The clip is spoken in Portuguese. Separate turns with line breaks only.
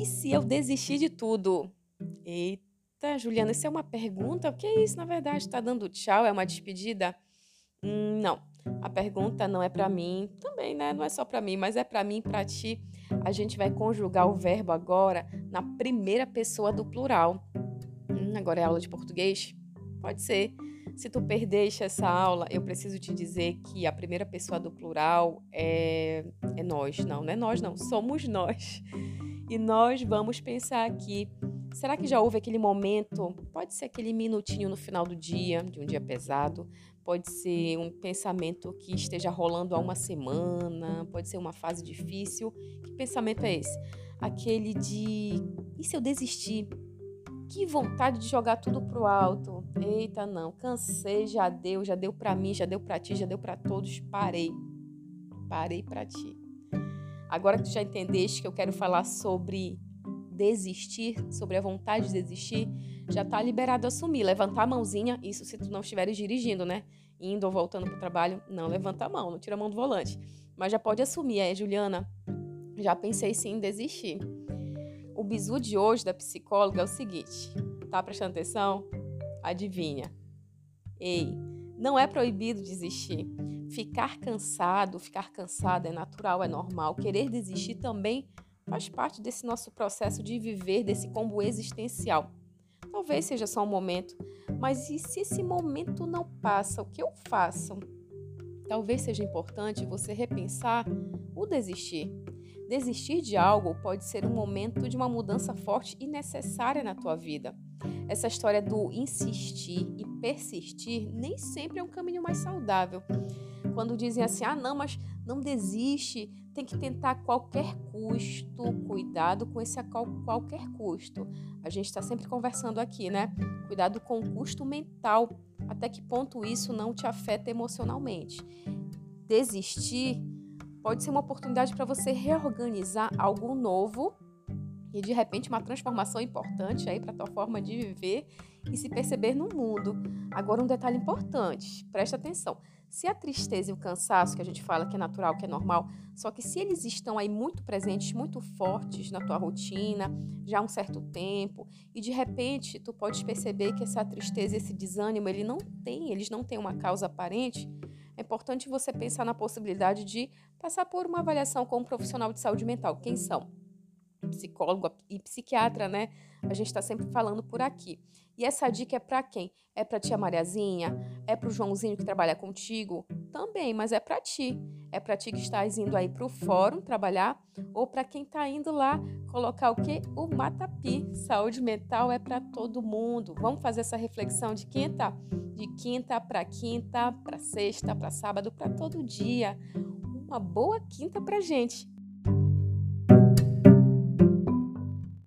E se eu desistir de tudo? Eita, Juliana, isso é uma pergunta? O que é isso, na verdade? Tá dando tchau? É uma despedida? Hum, não. A pergunta não é para mim, também, né? Não é só para mim, mas é para mim e para ti. A gente vai conjugar o verbo agora na primeira pessoa do plural. Hum, agora é aula de português? Pode ser. Se tu perdeste essa aula, eu preciso te dizer que a primeira pessoa do plural é, é nós. Não, não é nós, não. Somos nós. E nós vamos pensar aqui. Será que já houve aquele momento? Pode ser aquele minutinho no final do dia, de um dia pesado. Pode ser um pensamento que esteja rolando há uma semana. Pode ser uma fase difícil. Que pensamento é esse? Aquele de. E se eu desistir? Que vontade de jogar tudo pro alto. Eita, não, cansei, já deu, já deu para mim, já deu para ti, já deu para todos, parei. Parei para ti. Agora que tu já entendeste que eu quero falar sobre desistir, sobre a vontade de desistir, já tá liberado assumir, levantar a mãozinha, isso se tu não estiveres dirigindo, né? Indo ou voltando pro trabalho, não levanta a mão, não tira a mão do volante. Mas já pode assumir, é, Juliana, já pensei sim em desistir. O bizu de hoje da psicóloga é o seguinte: tá prestando atenção? Adivinha. Ei, não é proibido desistir. Ficar cansado, ficar cansada é natural, é normal. Querer desistir também faz parte desse nosso processo de viver, desse combo existencial. Talvez seja só um momento, mas e se esse momento não passa, o que eu faço? Talvez seja importante você repensar o desistir. Desistir de algo pode ser um momento de uma mudança forte e necessária na tua vida. Essa história do insistir e persistir nem sempre é um caminho mais saudável. Quando dizem assim, ah, não, mas não desiste, tem que tentar a qualquer custo, cuidado com esse a qualquer custo. A gente está sempre conversando aqui, né? Cuidado com o custo mental. Até que ponto isso não te afeta emocionalmente? Desistir pode ser uma oportunidade para você reorganizar algo novo e de repente uma transformação importante aí para tua forma de viver e se perceber no mundo. Agora um detalhe importante, presta atenção. Se a tristeza e o cansaço que a gente fala que é natural, que é normal, só que se eles estão aí muito presentes, muito fortes na tua rotina, já há um certo tempo, e de repente tu podes perceber que essa tristeza, esse desânimo, ele não tem, eles não têm uma causa aparente, é importante você pensar na possibilidade de passar por uma avaliação com um profissional de saúde mental. Quem são? Psicólogo e psiquiatra, né? A gente está sempre falando por aqui. E essa dica é para quem? É para tia Mariazinha? É para o Joãozinho que trabalha contigo? Também, mas é para ti. É para ti que estás indo aí para o fórum trabalhar ou para quem está indo lá colocar o quê? O Matapi. Saúde mental é para todo mundo. Vamos fazer essa reflexão de quinta? De quinta para quinta, para sexta, para sábado, para todo dia. Uma boa quinta para gente.